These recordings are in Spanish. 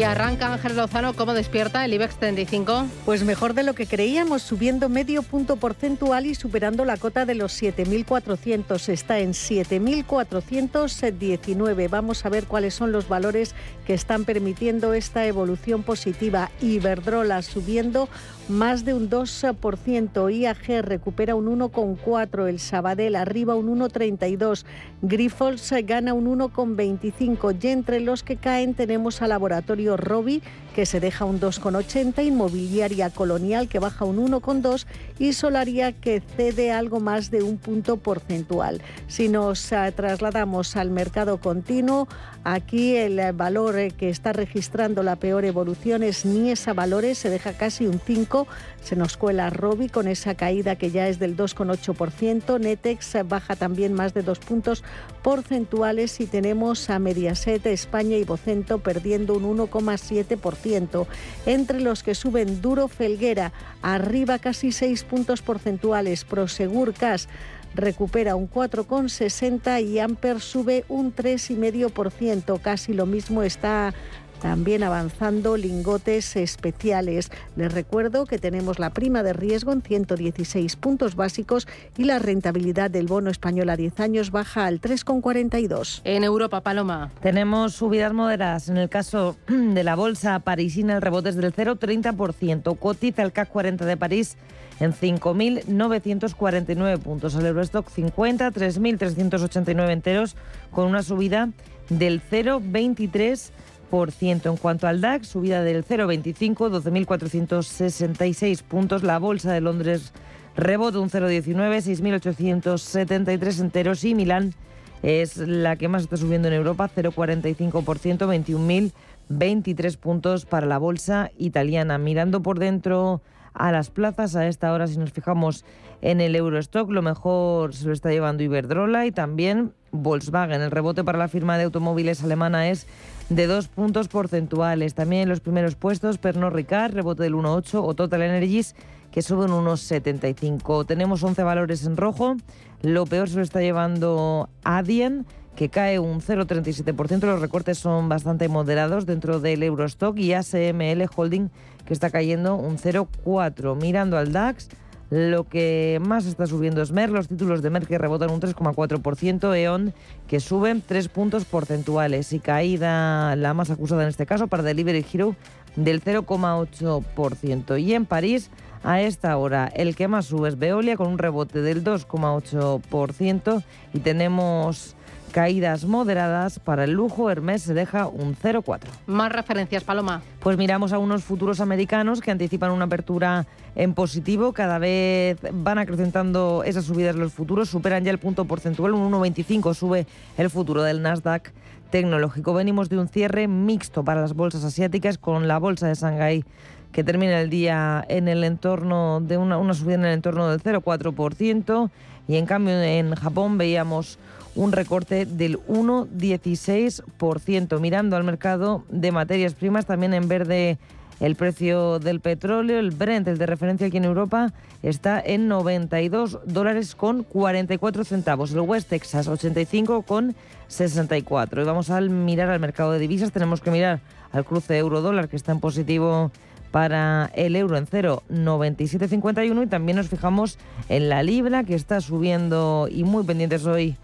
Y arranca Ángel Lozano, ¿cómo despierta el IBEX 35? Pues mejor de lo que creíamos, subiendo medio punto porcentual y superando la cota de los 7.400. Está en 7.419. Vamos a ver cuáles son los valores que están permitiendo esta evolución positiva. Iberdrola subiendo más de un 2%. IAG recupera un 1,4%. El Sabadell arriba un 1,32%. Grifols gana un 1,25%. Y entre los que caen tenemos a Laboratorio Robi, que se deja un 2,80%. Inmobiliaria Colonial, que baja un 1,2%. Y Solaria, que cede algo más de un punto porcentual. Si nos eh, trasladamos al mercado continuo, aquí el valor que está registrando la peor evolución es Niesa Valores, se deja casi un 5%. Se nos cuela Robi con esa caída que ya es del 2,8%. Netex baja también más de dos puntos porcentuales y tenemos a Mediaset, España y Vocento perdiendo un 1,7%. Entre los que suben Duro Felguera, arriba casi seis puntos porcentuales. Prosegur Cas recupera un 4,60 y Amper sube un 3,5%. Casi lo mismo está también avanzando lingotes especiales. Les recuerdo que tenemos la prima de riesgo en 116 puntos básicos y la rentabilidad del bono español a 10 años baja al 3,42. En Europa, Paloma. Tenemos subidas moderadas. En el caso de la bolsa parisina, el rebote es del 0,30%. Cotiza el CAC 40 de París en 5.949 puntos. El Eurostock 50, 3.389 enteros, con una subida del 0,23%. En cuanto al DAX, subida del 0,25, 12.466 puntos. La Bolsa de Londres rebote un 0,19, 6.873 enteros. Y Milán es la que más está subiendo en Europa, 0,45%, 21.023 puntos para la Bolsa italiana. Mirando por dentro a las plazas, a esta hora, si nos fijamos en el Eurostock, lo mejor se lo está llevando Iberdrola y también Volkswagen. El rebote para la firma de automóviles alemana es de dos puntos porcentuales. También en los primeros puestos, Pernod Ricard, rebote del 1,8 o Total Energies, que suben unos 75. Tenemos 11 valores en rojo. Lo peor se lo está llevando Adyen, que cae un 0,37%. Los recortes son bastante moderados dentro del Eurostock y ASML Holding, que está cayendo un 0,4%. Mirando al DAX, lo que más está subiendo es Mer, los títulos de Mer que rebotan un 3,4%, E.ON que suben 3 puntos porcentuales y caída la más acusada en este caso para Delivery Hero del 0,8%. Y en París, a esta hora, el que más sube es Veolia con un rebote del 2,8% y tenemos Caídas moderadas para el lujo, Hermes se deja un 0,4. Más referencias, Paloma. Pues miramos a unos futuros americanos que anticipan una apertura en positivo. Cada vez van acrecentando esas subidas los futuros, superan ya el punto porcentual, un 1,25 sube el futuro del Nasdaq tecnológico. Venimos de un cierre mixto para las bolsas asiáticas con la bolsa de Shanghái que termina el día en el entorno de una, una subida en el entorno del 0,4% y en cambio en Japón veíamos un recorte del 1,16%. Mirando al mercado de materias primas, también en verde el precio del petróleo, el Brent, el de referencia aquí en Europa, está en 92 dólares con 44 centavos. El West Texas, 85 con 64. Y vamos a mirar al mercado de divisas. Tenemos que mirar al cruce euro-dólar, que está en positivo para el euro en 0,9751. Y también nos fijamos en la libra, que está subiendo y muy pendientes hoy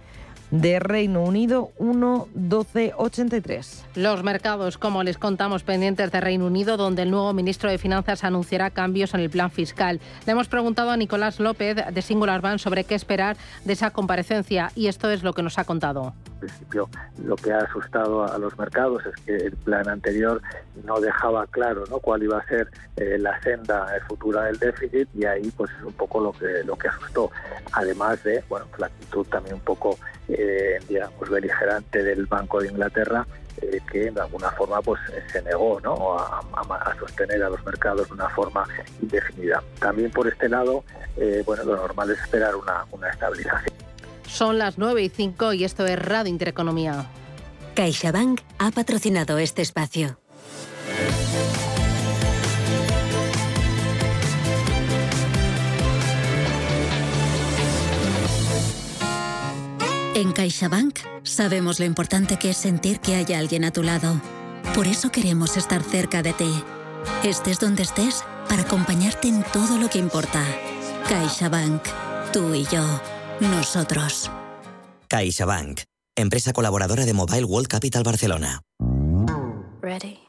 de Reino Unido 1.1283. Los mercados, como les contamos, pendientes de Reino Unido, donde el nuevo ministro de Finanzas anunciará cambios en el plan fiscal. Le hemos preguntado a Nicolás López de Singular Bank sobre qué esperar de esa comparecencia y esto es lo que nos ha contado. Principio, lo que ha asustado a los mercados es que el plan anterior no dejaba claro ¿no? cuál iba a ser eh, la senda futura del déficit y ahí pues es un poco lo que lo que asustó. Además de bueno la actitud también un poco eh, digamos, beligerante del Banco de Inglaterra, eh, que de alguna forma pues se negó ¿no? a, sostener a los mercados de una forma indefinida. También por este lado, eh, bueno, lo normal es esperar una, una estabilización. Son las 9 y 5 y esto es Radio Intereconomía. CaixaBank ha patrocinado este espacio. En CaixaBank sabemos lo importante que es sentir que hay alguien a tu lado. Por eso queremos estar cerca de ti. Estés donde estés para acompañarte en todo lo que importa. CaixaBank. Tú y yo. Nosotros. CaixaBank. Empresa colaboradora de Mobile World Capital Barcelona. Ready.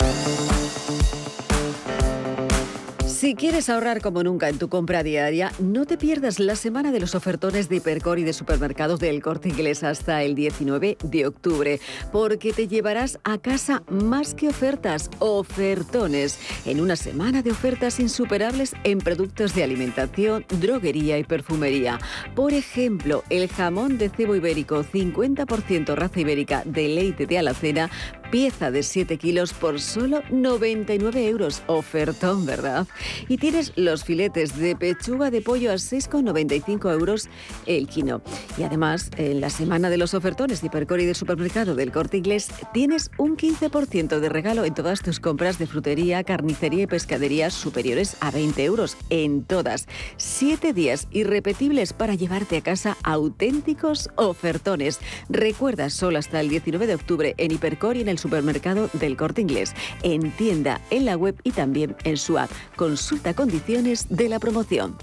Si quieres ahorrar como nunca en tu compra diaria, no te pierdas la semana de los ofertones de Hipercor y de supermercados del Corte Inglés hasta el 19 de octubre, porque te llevarás a casa más que ofertas, ofertones, en una semana de ofertas insuperables en productos de alimentación, droguería y perfumería. Por ejemplo, el jamón de cebo ibérico 50% raza ibérica de leite de alacena pieza de 7 kilos por solo 99 euros. Ofertón, ¿verdad? Y tienes los filetes de pechuga de pollo a 6,95 euros el kilo. Y además, en la semana de los ofertones de Hipercor y de supermercado del Corte Inglés, tienes un 15% de regalo en todas tus compras de frutería, carnicería y pescadería superiores a 20 euros. En todas. Siete días irrepetibles para llevarte a casa auténticos ofertones. Recuerda, solo hasta el 19 de octubre en Hipercor y en el supermercado del Corte Inglés, en tienda, en la web y también en su app. Consulta condiciones de la promoción.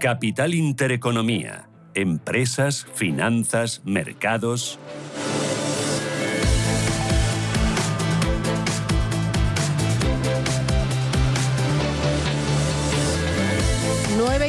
Capital Intereconomía. Empresas, finanzas, mercados.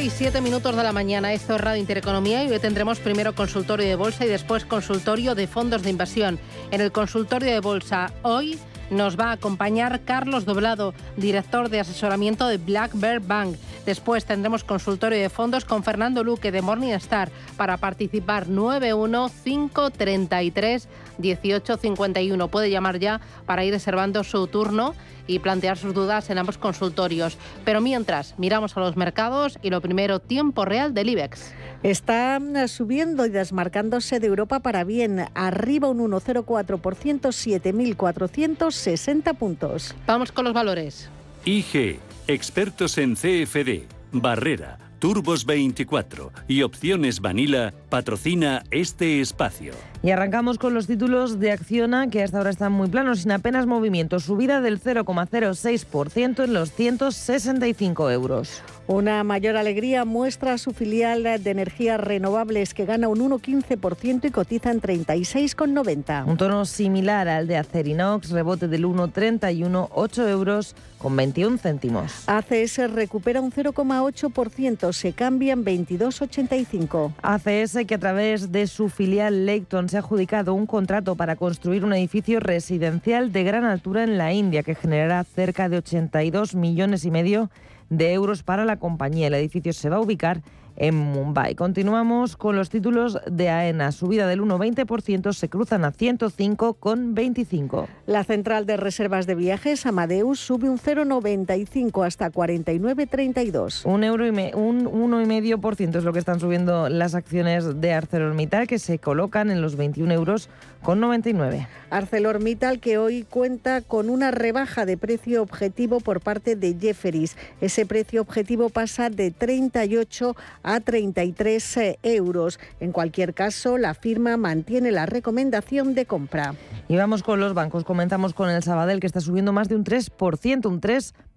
Y 7 minutos de la mañana. Esto es Radio Intereconomía y hoy tendremos primero consultorio de bolsa y después consultorio de fondos de inversión. En el consultorio de bolsa hoy nos va a acompañar Carlos Doblado, director de asesoramiento de Black Bear Bank. Después tendremos consultorio de fondos con Fernando Luque de Morningstar para participar 91533 1851. Puede llamar ya para ir reservando su turno y plantear sus dudas en ambos consultorios. Pero mientras, miramos a los mercados y lo primero, tiempo real del IBEX. Está mm, subiendo y desmarcándose de Europa para bien, arriba un 1,04%, 7.460 puntos. Vamos con los valores. IG, expertos en CFD, Barrera, Turbos 24 y Opciones Vanilla patrocina este espacio. Y arrancamos con los títulos de Acciona, que hasta ahora están muy planos, sin apenas movimiento. Subida del 0,06% en los 165 euros. Una mayor alegría muestra su filial de energías renovables que gana un 1,15% y cotiza en 36,90. Un tono similar al de Acerinox, rebote del 1,31, 8 euros con 21 céntimos. ACS recupera un 0,8%, se cambia en 22,85. ACS que a través de su filial Leighton se ha adjudicado un contrato para construir un edificio residencial de gran altura en la India que generará cerca de 82 millones y medio de euros para la compañía. El edificio se va a ubicar en Mumbai. Continuamos con los títulos de AENA. Subida del 1,20%, se cruzan a 105,25. La central de reservas de viajes, Amadeus, sube un 0,95 hasta 49,32. Un euro y un 1,5% es lo que están subiendo las acciones de ArcelorMittal, que se colocan en los 21 euros con 99. ArcelorMittal que hoy cuenta con una rebaja de precio objetivo por parte de Jefferies. Ese precio objetivo pasa de 38 a 33 eh, euros. En cualquier caso, la firma mantiene la recomendación de compra. Y vamos con los bancos. Comenzamos con el Sabadell que está subiendo más de un 3%, un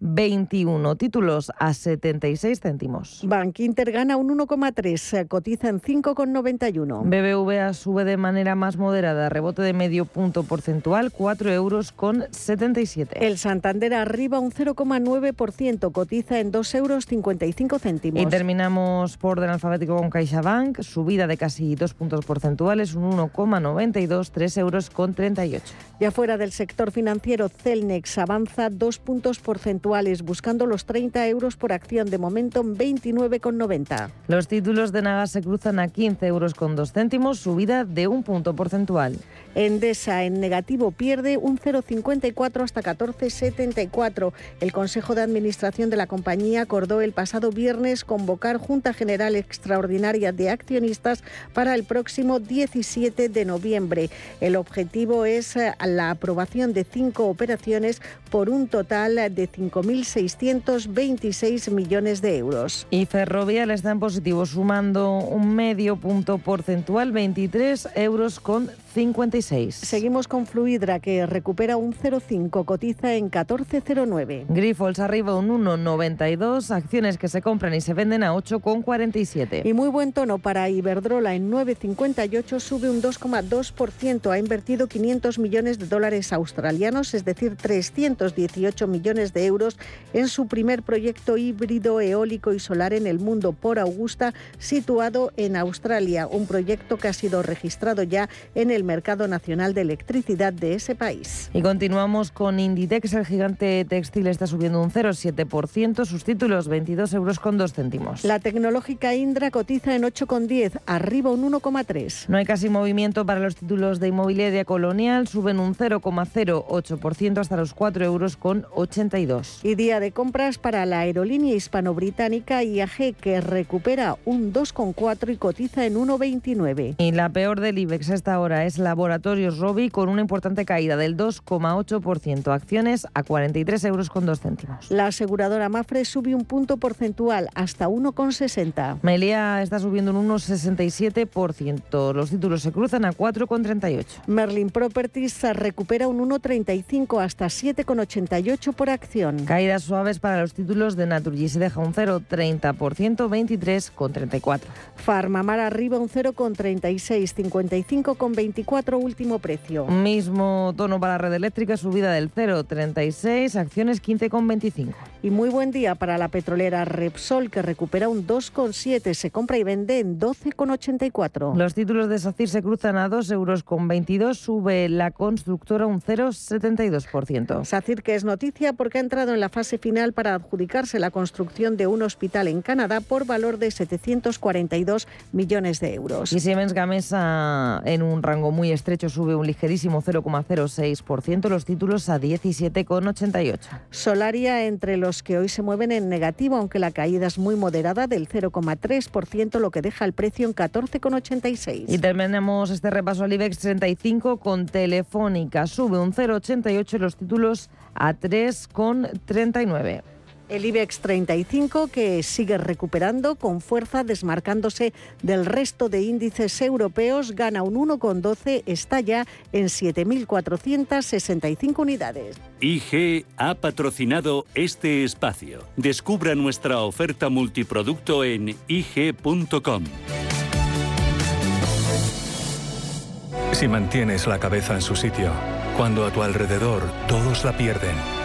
3,21. Títulos a 76 céntimos. Bank Inter gana un 1,3, cotiza en 5,91. BBVA sube de manera más moderada, rebote de medio punto porcentual, 4 euros con 77. El Santander arriba un 0,9%, cotiza en 2 euros 55 céntimos. Y terminamos por orden alfabético con CaixaBank, subida de casi 2 puntos porcentuales, un 1,92, 3 euros con 38. Ya fuera del sector financiero, Celnex avanza 2 puntos porcentuales buscando los 30 euros por acción, de momento 29,90. Los títulos de Nagas se cruzan a 15 euros con dos céntimos, subida de un punto porcentual. Endesa en negativo pierde un 0,54 hasta 14,74. El Consejo de Administración de la compañía acordó el pasado viernes convocar Junta General Extraordinaria de Accionistas para el próximo 17 de noviembre. El objetivo es eh, la aprobación de cinco operaciones por un total de 5.626 millones de euros. Y Ferrovial está en positivo, sumando un medio punto porcentual, 23 euros con 56. Seguimos con Fluidra, que recupera un 0,5, cotiza en 14,09. Grifols arriba un 1,92, acciones que se compran y se venden a 8,47. Y muy buen tono para Iberdrola en 9,58, sube un 2,2%. Ha invertido 500 millones de dólares australianos, es decir, 318 millones de euros en su primer proyecto híbrido eólico y solar en el mundo por Augusta, situado en Australia. Un proyecto que ha sido registrado ya en el mercado nacional de electricidad de ese país. Y continuamos con Inditex, el gigante textil está subiendo un 0,7%, sus títulos 22 euros con 2 céntimos. La tecnológica Indra cotiza en 8,10, arriba un 1,3. No hay casi movimiento para los títulos de inmobiliaria colonial, suben un 0,08% hasta los 4 euros con 82. Y día de compras para la aerolínea hispano-británica IAG, que recupera un 2,4 y cotiza en 1,29. Y la peor del IBEX a esta hora es Laboratorios Robi con una importante caída del 2,8%. Acciones a 43 euros con 2 céntimos. La aseguradora Mafre sube un punto porcentual hasta 1,60. Melia está subiendo un 1,67%. Los títulos se cruzan a 4,38. Merlin Properties recupera un 1,35 hasta 7,88 por acción. Caídas suaves para los títulos de Naturgy. Se deja un 0,30%, 23,34. Farmamar arriba un 0,36, 55,24 último precio. Mismo tono para la red eléctrica, subida del 0,36, acciones 15,25. Y muy buen día para la petrolera Repsol, que recupera un 2,7, se compra y vende en 12,84. Los títulos de SACIR se cruzan a 2,22 euros, sube la constructora un 0,72%. SACIR que es noticia porque ha entrado en la fase final para adjudicarse la construcción de un hospital en Canadá por valor de 742 millones de euros. Y Siemens Gamesa en un rango muy estrecho sube un ligerísimo 0,06%, los títulos a 17,88. Solaria entre los que hoy se mueven en negativo, aunque la caída es muy moderada del 0,3%, lo que deja el precio en 14,86. Y terminamos este repaso al IBEX 35 con Telefónica, sube un 0,88 los títulos a 3,39. El IBEX 35 que sigue recuperando con fuerza, desmarcándose del resto de índices europeos, gana un 1,12, está ya en 7.465 unidades. IG ha patrocinado este espacio. Descubra nuestra oferta multiproducto en IG.com. Si mantienes la cabeza en su sitio, cuando a tu alrededor todos la pierden,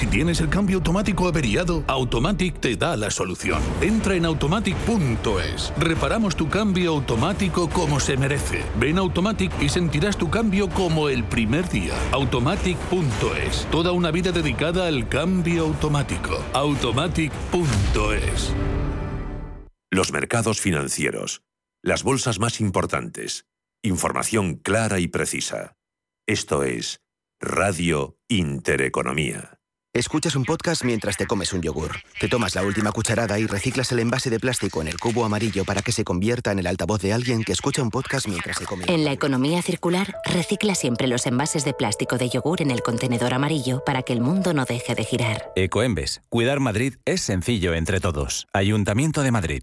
Si tienes el cambio automático averiado, Automatic te da la solución. Entra en automatic.es. Reparamos tu cambio automático como se merece. Ven a Automatic y sentirás tu cambio como el primer día. Automatic.es. Toda una vida dedicada al cambio automático. Automatic.es. Los mercados financieros. Las bolsas más importantes. Información clara y precisa. Esto es Radio Intereconomía. Escuchas un podcast mientras te comes un yogur. Te tomas la última cucharada y reciclas el envase de plástico en el cubo amarillo para que se convierta en el altavoz de alguien que escucha un podcast mientras se come. En la economía circular, recicla siempre los envases de plástico de yogur en el contenedor amarillo para que el mundo no deje de girar. Ecoembes. Cuidar Madrid es sencillo entre todos. Ayuntamiento de Madrid.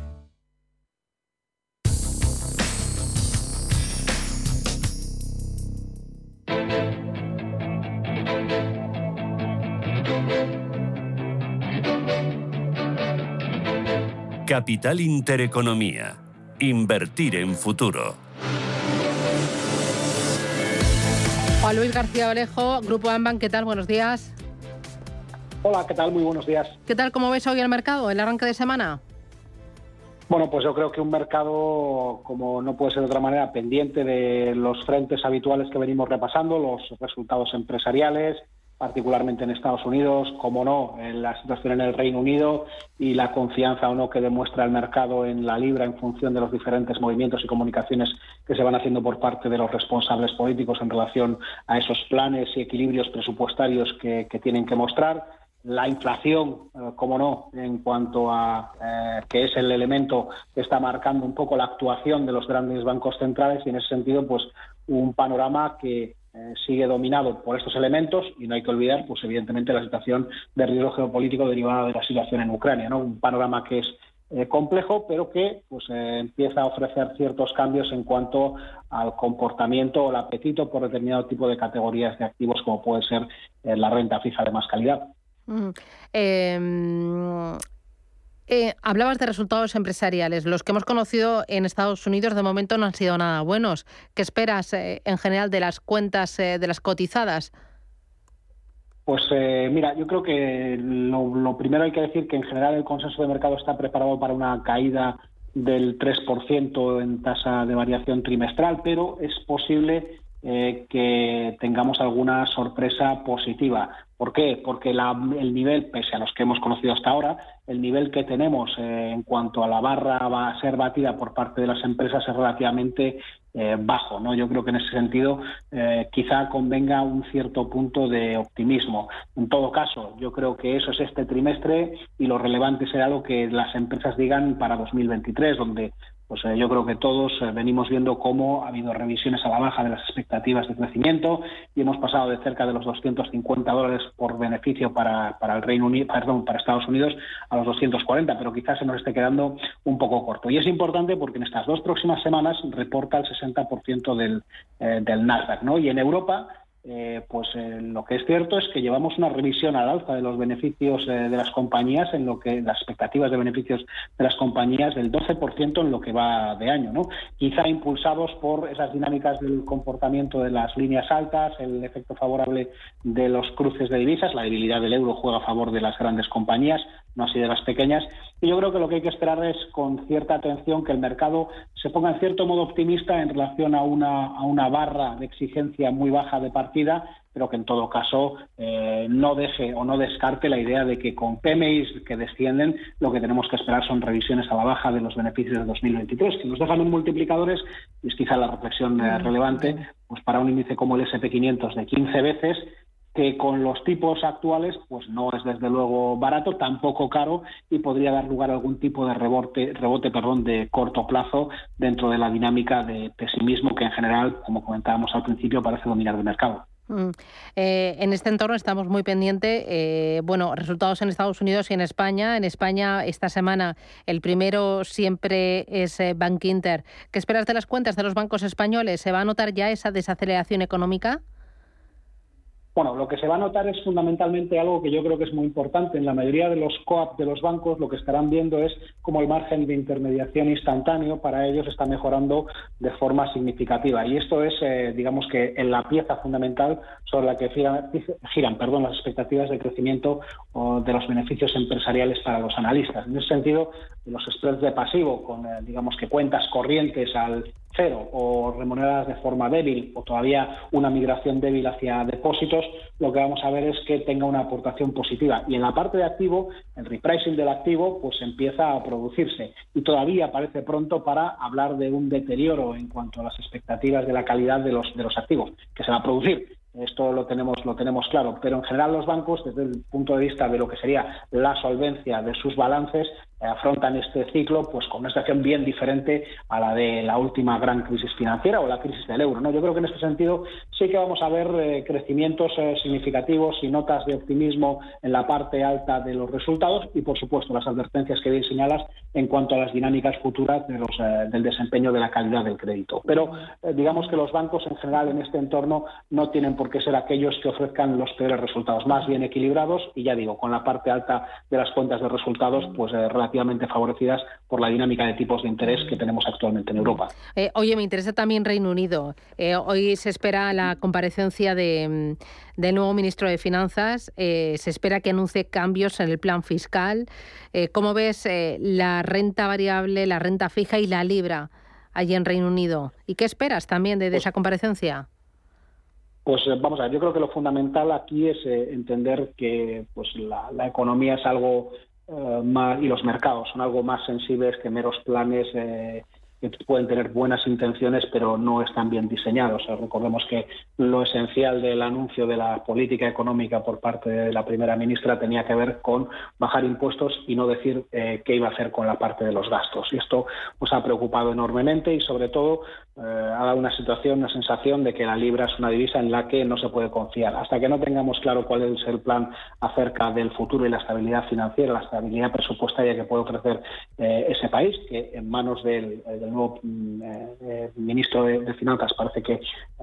Capital Intereconomía. Invertir en futuro. Juan Luis García Olejo, Grupo Amban, ¿qué tal? Buenos días. Hola, ¿qué tal? Muy buenos días. ¿Qué tal? ¿Cómo ves hoy el mercado, el arranque de semana? Bueno, pues yo creo que un mercado, como no puede ser de otra manera, pendiente de los frentes habituales que venimos repasando, los resultados empresariales, particularmente en Estados Unidos, como no, en la situación en el Reino Unido y la confianza o no que demuestra el mercado en la libra en función de los diferentes movimientos y comunicaciones que se van haciendo por parte de los responsables políticos en relación a esos planes y equilibrios presupuestarios que, tienen que mostrar. La inflación, eh, como no, en cuanto a eh, que es el elemento que está marcando un poco la actuación de los grandes bancos centrales y en ese sentido, pues un panorama que eh, sigue dominado por estos elementos y no hay que olvidar, pues evidentemente, la situación de riesgo geopolítico derivada de la situación en Ucrania, ¿no? Un panorama que es eh, complejo, pero que pues eh, empieza a ofrecer ciertos cambios en cuanto al comportamiento o el apetito por determinado tipo de categorías de activos, como puede ser la renta fija de más calidad. Mm. Eh, hablabas de resultados empresariales. Los que hemos conocido en Estados Unidos de momento no han sido nada buenos. ¿Qué esperas eh, en general de las cuentas eh, de las cotizadas? Pues mira, yo creo que lo, primero hay que decir que en general el consenso de mercado está preparado para una caída del 3% en tasa de variación trimestral, pero es posible que tengamos alguna sorpresa positiva. ¿Por qué? Porque el nivel, pese a los que hemos conocido hasta ahora, el nivel que tenemos eh, en cuanto a la barra va a ser batida por parte de las empresas es relativamente eh, bajo. ¿no? Yo creo que en ese sentido eh, quizá convenga un cierto punto de optimismo. En todo caso, yo creo que eso es este trimestre y lo relevante será lo que las empresas digan para 2023, donde pues yo creo que todos venimos viendo cómo ha habido revisiones a la baja de las expectativas de crecimiento y hemos pasado de cerca de los 250 dólares por beneficio para, para el Reino Unido, perdón, para Estados Unidos a los 240, pero quizás se nos esté quedando un poco corto. Y es importante porque en estas dos próximas semanas reporta el 60% del, eh, del Nasdaq, ¿no? Y en Europa eh, pues eh, lo que es cierto es que llevamos una revisión al alza de los beneficios eh, de las compañías, en lo que las expectativas de beneficios de las compañías del 12% en lo que va de año, ¿no? Quizá impulsados por esas dinámicas del comportamiento de las líneas altas, el efecto favorable de los cruces de divisas, la debilidad del euro juega a favor de las grandes compañías, no así de las pequeñas. Y yo creo que lo que hay que esperar es con cierta atención que el mercado se ponga en cierto modo optimista en relación a una, a una barra de exigencia muy baja de partida, pero que en todo caso eh, no deje o no descarte la idea de que con PMIs que descienden lo que tenemos que esperar son revisiones a la baja de los beneficios de 2023, que nos dejan un multiplicadores, y es quizá la reflexión eh, relevante, pues para un índice como el SP500 de 15 veces, que con los tipos actuales pues no es desde luego barato, tampoco caro y podría dar lugar a algún tipo de rebote, rebote perdón, de corto plazo dentro de la dinámica de pesimismo que en general, como comentábamos al principio, parece dominar el mercado. Mm. Eh, en este entorno estamos muy pendientes. Eh, bueno, resultados en Estados Unidos y en España. En España, esta semana, el primero siempre es eh, Bank Inter. ¿Qué esperas de las cuentas de los bancos españoles? ¿Se va a notar ya esa desaceleración económica? Bueno, lo que se va a notar es fundamentalmente algo que yo creo que es muy importante. En la mayoría de los COAP de los bancos lo que estarán viendo es cómo el margen de intermediación instantáneo para ellos está mejorando de forma significativa. Y esto es, eh, digamos que, en la pieza fundamental sobre la que giran, perdón, las expectativas de crecimiento o de los beneficios empresariales para los analistas. En ese sentido, los spreads de pasivo, con, eh, digamos que, cuentas corrientes al cero o remuneradas de forma débil o todavía una migración débil hacia depósitos, lo que vamos a ver es que tenga una aportación positiva. Y en la parte de activo, el repricing del activo pues empieza a producirse y todavía parece pronto para hablar de un deterioro en cuanto a las expectativas de la calidad de los, de los activos, que se va a producir esto lo tenemos, lo tenemos claro, pero en general los bancos, desde el punto de vista de lo que sería la solvencia de sus balances, afrontan este ciclo pues con una situación bien diferente a la de la última gran crisis financiera o la crisis del euro. ¿no? Yo creo que en este sentido sí que vamos a ver eh, crecimientos eh, significativos y notas de optimismo en la parte alta de los resultados y, por supuesto, las advertencias que bien señalas en cuanto a las dinámicas futuras de los, eh, del desempeño de la calidad del crédito. Pero digamos que los bancos en general en este entorno no tienen por qué ser aquellos que ofrezcan los peores resultados, más bien equilibrados y ya digo, con la parte alta de las cuentas de resultados pues relativamente favorecidas por la dinámica de tipos de interés que tenemos actualmente en Europa. Eh, oye, me interesa también Reino Unido. Eh, hoy se espera la comparecencia de, mm, del nuevo ministro de Finanzas. Eh, se espera que anuncie cambios en el plan fiscal. ¿Cómo ves la renta variable, la renta fija y la libra allí en Reino Unido? ¿Y qué esperas también de, pues esa comparecencia? Pues vamos a ver, yo creo que lo fundamental aquí es entender que pues la, economía es algo eh, y los mercados son algo más sensibles que meros planes eh, que pueden tener buenas intenciones, pero no están bien diseñados. recordemos que lo esencial del anuncio de la política económica por parte de la primera ministra tenía que ver con bajar impuestos y no decir eh, qué iba a hacer con la parte de los gastos. Y esto pues, ha preocupado enormemente y, sobre todo, eh, ha dado una situación, una sensación de que la libra es una divisa en la que no se puede confiar. Hasta que no tengamos claro cuál es el plan acerca del futuro y la estabilidad financiera, la estabilidad presupuestaria que puede ofrecer eh, ese país, que en manos del nuevo mm, eh, ministro de, Finanzas. Parece que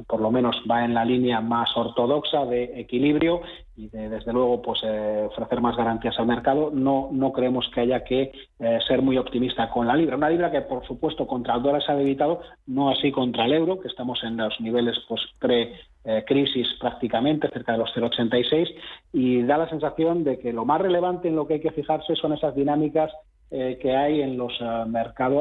por lo menos va en la línea más ortodoxa de equilibrio y de, desde luego pues eh, ofrecer más garantías al mercado, no, no creemos que haya que eh, ser muy optimista con la libra. Una libra que por supuesto contra el dólar se ha debilitado, no así contra el euro, que estamos en los niveles pues pre crisis prácticamente, cerca de los 0,86, y da la sensación de que lo más relevante en lo que hay que fijarse son esas dinámicas eh, que hay en los uh,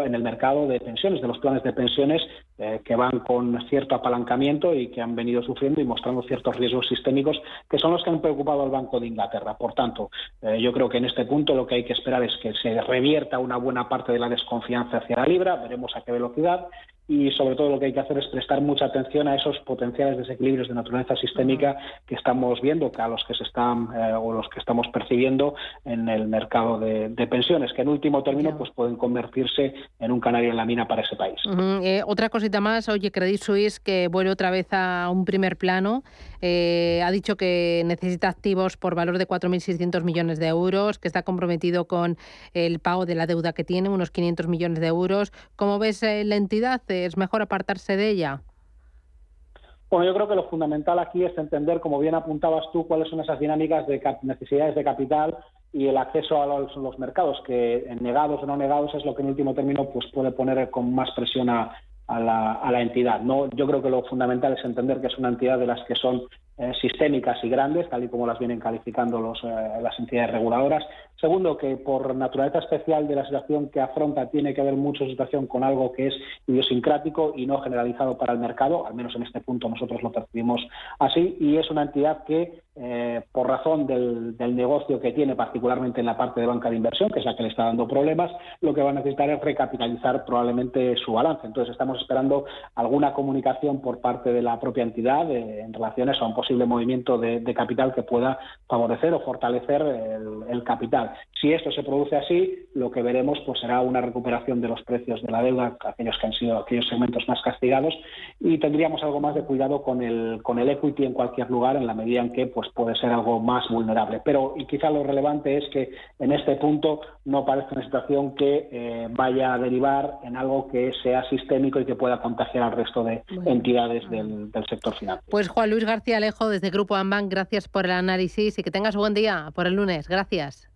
en el mercado de pensiones, de los planes de pensiones eh, que van con cierto apalancamiento y que han venido sufriendo y mostrando ciertos riesgos sistémicos que son los que han preocupado al Banco de Inglaterra. Por tanto, eh, yo creo que en este punto lo que hay que esperar es que se revierta una buena parte de la desconfianza hacia la libra, veremos a qué velocidad y sobre todo lo que hay que hacer es prestar mucha atención a esos potenciales desequilibrios de naturaleza sistémica que estamos viendo, que a los que se están eh, o los que estamos percibiendo en el mercado de, pensiones, que en último término pues pueden convertirse en un canario en la mina para ese país. Eh, otra cosita más, oye, Credit Suisse que vuelve otra vez a un primer plano, eh, ha dicho que necesita activos por valor de 4.600 millones de euros, que está comprometido con el pago de la deuda que tiene, unos 500 millones de euros. ¿Cómo ves la entidad? Es mejor apartarse de ella? Bueno, yo creo que lo fundamental aquí es entender, como bien apuntabas tú, cuáles son esas dinámicas de necesidades de capital y el acceso a los, mercados, que negados o no negados es lo que en último término pues puede poner con más presión a, la, entidad. No, yo creo que lo fundamental es entender que es una entidad de las que son eh, sistémicas y grandes, tal y como las vienen calificando los, eh, las entidades reguladoras, Segundo, que por naturaleza especial de la situación que afronta tiene que ver mucho situación con algo que es idiosincrático y no generalizado para el mercado, al menos en este punto nosotros lo percibimos así, y es una entidad que, eh, por razón del, negocio que tiene, particularmente en la parte de banca de inversión, que es la que le está dando problemas, lo que va a necesitar es recapitalizar probablemente su balance. Entonces estamos esperando alguna comunicación por parte de la propia entidad en relación a un movimiento de, capital que pueda favorecer o fortalecer el capital. Si esto se produce así, lo que veremos pues será una recuperación de los precios de la deuda, aquellos que han sido aquellos segmentos más castigados, y tendríamos algo más de cuidado con el con el equity en cualquier lugar, en la medida en que pues puede ser algo más vulnerable. Pero y quizá lo relevante es que en este punto no parece una situación que eh, vaya a derivar en algo que sea sistémico y que pueda contagiar al resto de entidades del, sector financiero. Pues Juan Luis García Alejo, desde Grupo Ambank, gracias por el análisis y que tengas buen día por el lunes. Gracias.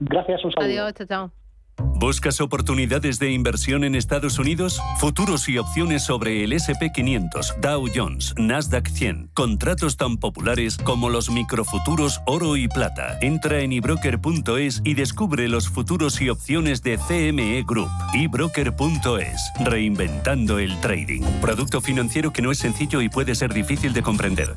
Gracias, un saludo. Adiós, chao, chao. ¿Buscas oportunidades de inversión en Estados Unidos? Futuros y opciones sobre el SP500, Dow Jones, Nasdaq 100. Contratos tan populares como los microfuturos oro y plata. Entra en ebroker.es y descubre los futuros y opciones de CME Group. ebroker.es. Reinventando el trading. Producto financiero que no es sencillo y puede ser difícil de comprender.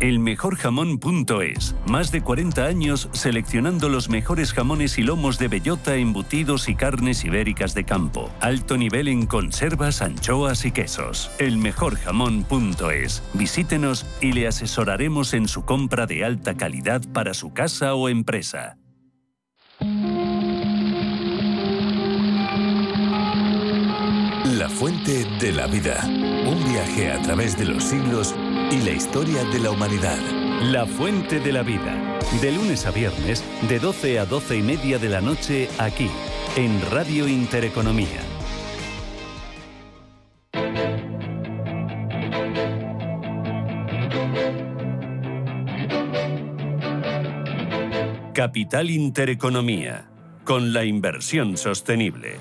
Elmejorjamón.es. Más de 40 años seleccionando los mejores jamones y lomos de bellota, embutidos y carnes ibéricas de campo. Alto nivel en conservas, anchoas y quesos. Elmejorjamón.es. Visítenos y le asesoraremos en su compra de alta calidad para su casa o empresa. La fuente de la vida. Un viaje a través de los siglos y la historia de la humanidad. La Fuente de la Vida. De lunes a viernes, de 12 a 12 y media de la noche, aquí, en Radio Intereconomía. Capital Intereconomía. Con la inversión sostenible.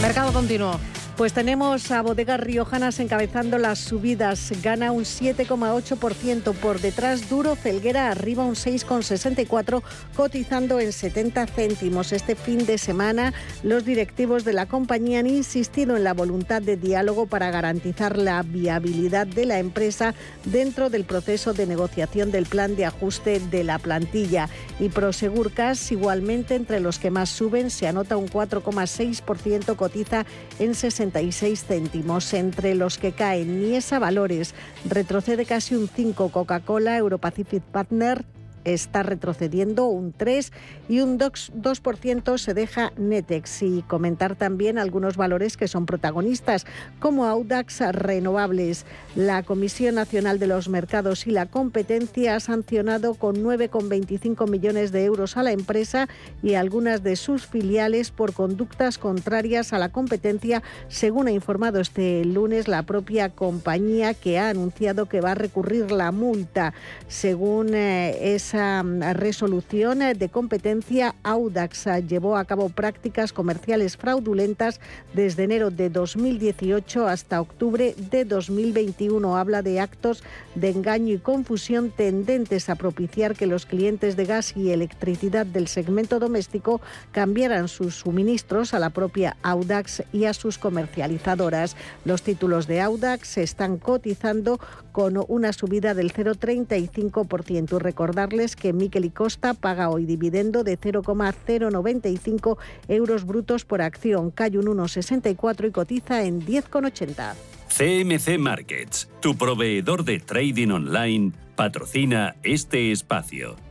Mercado continuo. Pues tenemos a Bodegas Riojanas encabezando las subidas, gana un 7,8%, por detrás Duro Celguera arriba un 6,64, cotizando en 70 céntimos. Este fin de semana los directivos de la compañía han insistido en la voluntad de diálogo para garantizar la viabilidad de la empresa dentro del proceso de negociación del plan de ajuste de la plantilla. Y Prosegurcas, igualmente entre los que más suben, se anota un 4,6%, cotiza en 60 céntimos. Entre los que caen Niesa Valores retrocede casi un 5, Coca-Cola, Europacific Partner está retrocediendo un 3 y un 2%, se deja Netex. Y comentar también algunos valores que son protagonistas, como Audax Renovables. La Comisión Nacional de los Mercados y la Competencia ha sancionado con 9,25 millones de euros a la empresa y algunas de sus filiales por conductas contrarias a la competencia, según ha informado este lunes la propia compañía que ha anunciado que va a recurrir la multa. Según eh, es esa mm, resolución de competencia, Audax llevó a cabo prácticas comerciales fraudulentas desde enero de 2018 hasta octubre de 2021. Habla de actos de engaño y confusión tendentes a propiciar que los clientes de gas y electricidad del segmento doméstico cambiaran sus suministros a la propia Audax y a sus comercializadoras. Los títulos de Audax se están cotizando con una subida del 0,35%. Recordarles que Miquel y Costa paga hoy dividendo de 0,095 euros brutos por acción. Cae un 1,64 y cotiza en 10,80. CMC Markets, tu proveedor de trading online, patrocina este espacio.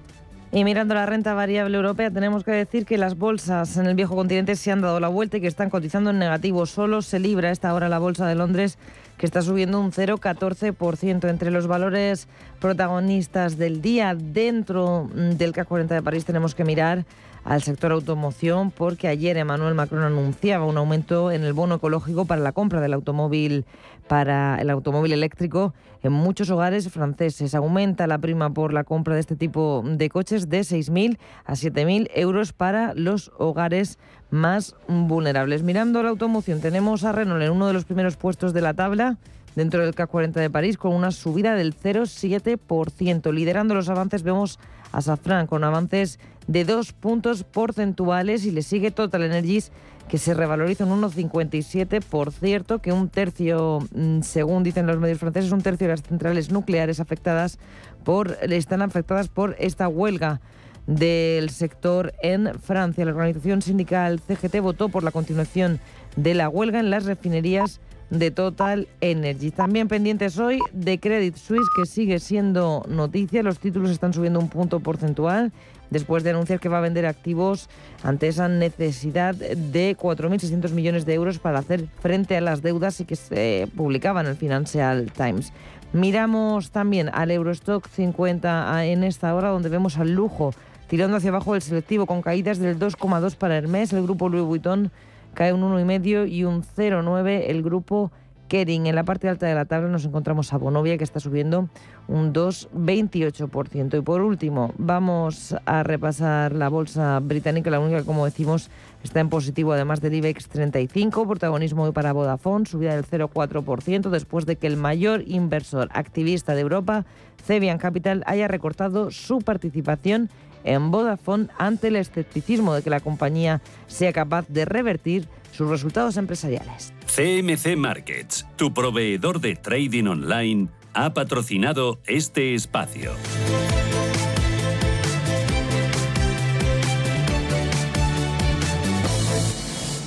Y mirando la renta variable europea, tenemos que decir que las bolsas en el viejo continente se han dado la vuelta y que están cotizando en negativo. Solo se libra esta hora la bolsa de Londres, que está subiendo un 0,14%. Entre los valores protagonistas del día dentro del CAC 40 de París tenemos que mirar al sector automoción porque ayer Emmanuel Macron anunciaba un aumento en el bono ecológico para la compra del automóvil para el automóvil eléctrico en muchos hogares franceses. Aumenta la prima por la compra de este tipo de coches de 6.000 a 7.000 euros para los hogares más vulnerables. Mirando la automoción, tenemos a Renault en uno de los primeros puestos de la tabla dentro del CAC 40 de París con una subida del 0,7%. Liderando los avances vemos a Safran con avances de dos puntos porcentuales y le sigue Total Energies que se revaloriza un 1,57. Por cierto, que un tercio, mm, según dicen los medios franceses, un tercio de las centrales nucleares afectadas por, están afectadas por esta huelga del sector en Francia. La organización sindical CGT votó por la continuación de la huelga en las refinerías de Total Energy. También pendientes hoy de Credit Suisse, que sigue siendo noticia. Los títulos están subiendo un punto porcentual después de anunciar que va a vender activos ante esa necesidad de 4.600 millones de euros para hacer frente a las deudas y que se publicaban en el Financial Times. Miramos también al Eurostock 50 en esta hora, donde vemos al lujo tirando hacia abajo el selectivo con caídas del 2,2 para el mes. El grupo Louis Vuitton cae un 1,5 y un 0,9 el grupo Kering. En la parte alta de la tabla nos encontramos a Bonovia que está subiendo un 2,28%. Y por último, vamos a repasar la bolsa británica, la única, como decimos, está en positivo además del IBEX 35, protagonismo hoy para Vodafone, subida del 0,4% después de que el mayor inversor activista de Europa, Cebian Capital, haya recortado su participación en Vodafone ante el escepticismo de que la compañía sea capaz de revertir sus resultados empresariales. CMC Markets, tu proveedor de trading online, ha patrocinado este espacio.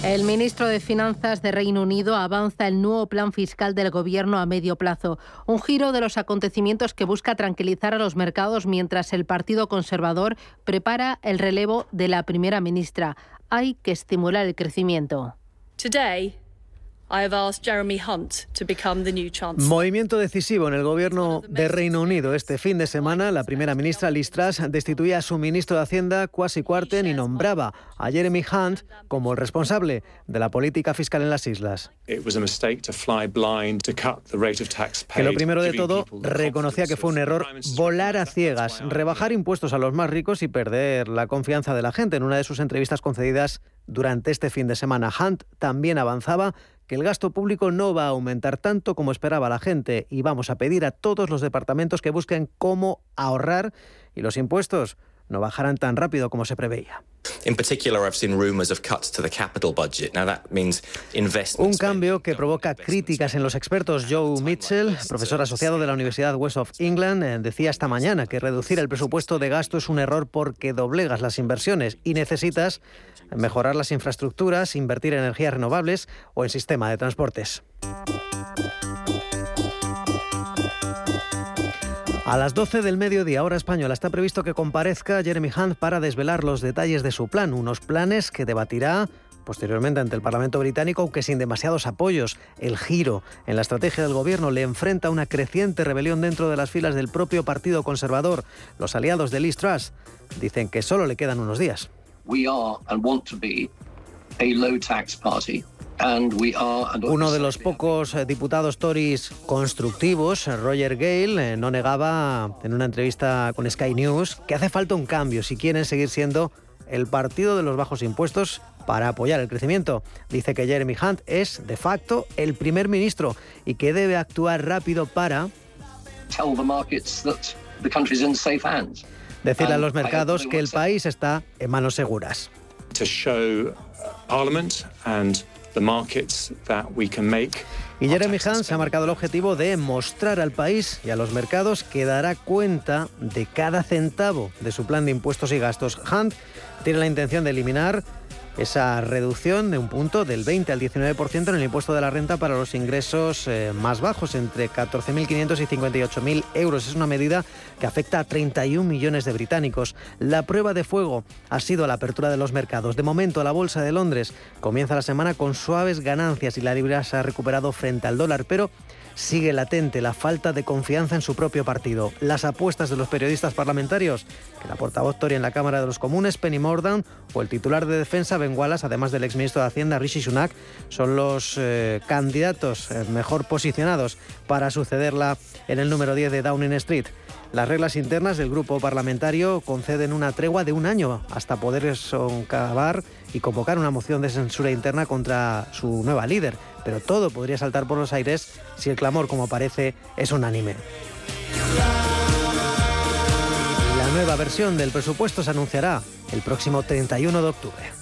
El ministro de Finanzas de Reino Unido avanza el nuevo plan fiscal del gobierno a medio plazo, un giro de los acontecimientos que busca tranquilizar a los mercados mientras el Partido Conservador prepara el relevo de la primera ministra. Hay que estimular el crecimiento. Movimiento decisivo en el gobierno de Reino Unido. Este fin de semana, la primera ministra Liz Truss destituía a su ministro de Hacienda, Kwasi Kwarteng, y nombraba a Jeremy Hunt como el responsable de la política fiscal en las islas. Que lo primero de todo, reconocía que fue un error volar a ciegas, rebajar impuestos a los más ricos y perder la confianza de la gente. En una de sus entrevistas concedidas durante este fin de semana, Hunt también avanzaba que el gasto público no va a aumentar tanto como esperaba la gente y vamos a pedir a todos los departamentos que busquen cómo ahorrar y los impuestos no bajarán tan rápido como se preveía. Un cambio que provoca críticas en los expertos. Joe Mitchell, profesor asociado de la Universidad West of England, eh, decía esta mañana que reducir el presupuesto de gasto es un error porque doblegas las inversiones y necesitas mejorar las infraestructuras, invertir en energías renovables o en sistema de transportes. A las 12 del mediodía, hora española, está previsto que comparezca Jeremy Hunt para desvelar los detalles de su plan, unos planes que debatirá posteriormente ante el Parlamento británico, aunque sin demasiados apoyos. El giro en la estrategia del gobierno le enfrenta a una creciente rebelión dentro de las filas del propio Partido Conservador. Los aliados de Liz Truss dicen que solo le quedan unos días. Uno de los pocos eh, diputados Tories constructivos, Roger Gale, eh, no negaba en una entrevista con Sky News que hace falta un cambio si quieren seguir siendo el partido de los bajos impuestos para apoyar el crecimiento. Dice que Jeremy Hunt es, de facto, el primer ministro y que debe actuar rápido para decirle a los mercados que el país está en manos seguras. Y Jeremy Hunt se ha marcado el objetivo de mostrar al país y a los mercados que dará cuenta de cada centavo de su plan de impuestos y gastos. Hunt tiene la intención de eliminar esa reducción de un punto del 20 al 19% en el impuesto de la renta para los ingresos eh, más bajos, entre 14.500 y 58.000 euros. Es una medida que afecta a 31 millones de británicos. La prueba de fuego ha sido la apertura de los mercados. De momento, la Bolsa de Londres comienza la semana con suaves ganancias y la libra se ha recuperado frente al dólar, pero sigue latente la falta de confianza en su propio partido. Las apuestas de los periodistas parlamentarios, que la portavoz Tory en la Cámara de los Comunes, Penny Mordaunt, o el titular de defensa, Ben Wallace, además del exministro de Hacienda, Rishi Sunak, son los eh, candidatos eh, mejor posicionados para sucederla en el número 10 de Downing Street. Las reglas internas del grupo parlamentario conceden una tregua de un año hasta poder socavar y convocar una moción de censura interna contra su nueva líder. Pero todo podría saltar por los aires si el clamor, como parece, es unánime. La nueva versión del presupuesto se anunciará el próximo 31 de octubre.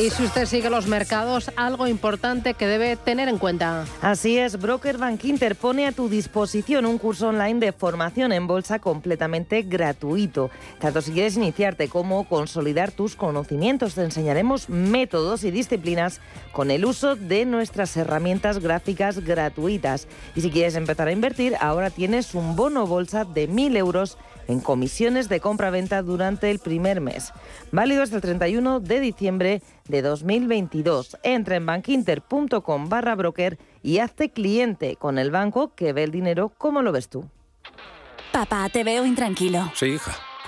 Y si usted sigue los mercados, algo importante que debe tener en cuenta. Así es, Broker Bank Inter pone a tu disposición un curso online de formación en bolsa completamente gratuito. Tanto si quieres iniciarte como consolidar tus conocimientos, te enseñaremos métodos y disciplinas con el uso de nuestras herramientas gráficas gratuitas. Y si quieres empezar a invertir, ahora tienes un bono bolsa de 1.000 euros en comisiones de compra-venta durante el primer mes. Válido hasta el 31 de diciembre de 2022. Entra en bankinter.com barra broker y hazte cliente con el banco que ve el dinero como lo ves tú. Papá, te veo intranquilo. Sí, hija.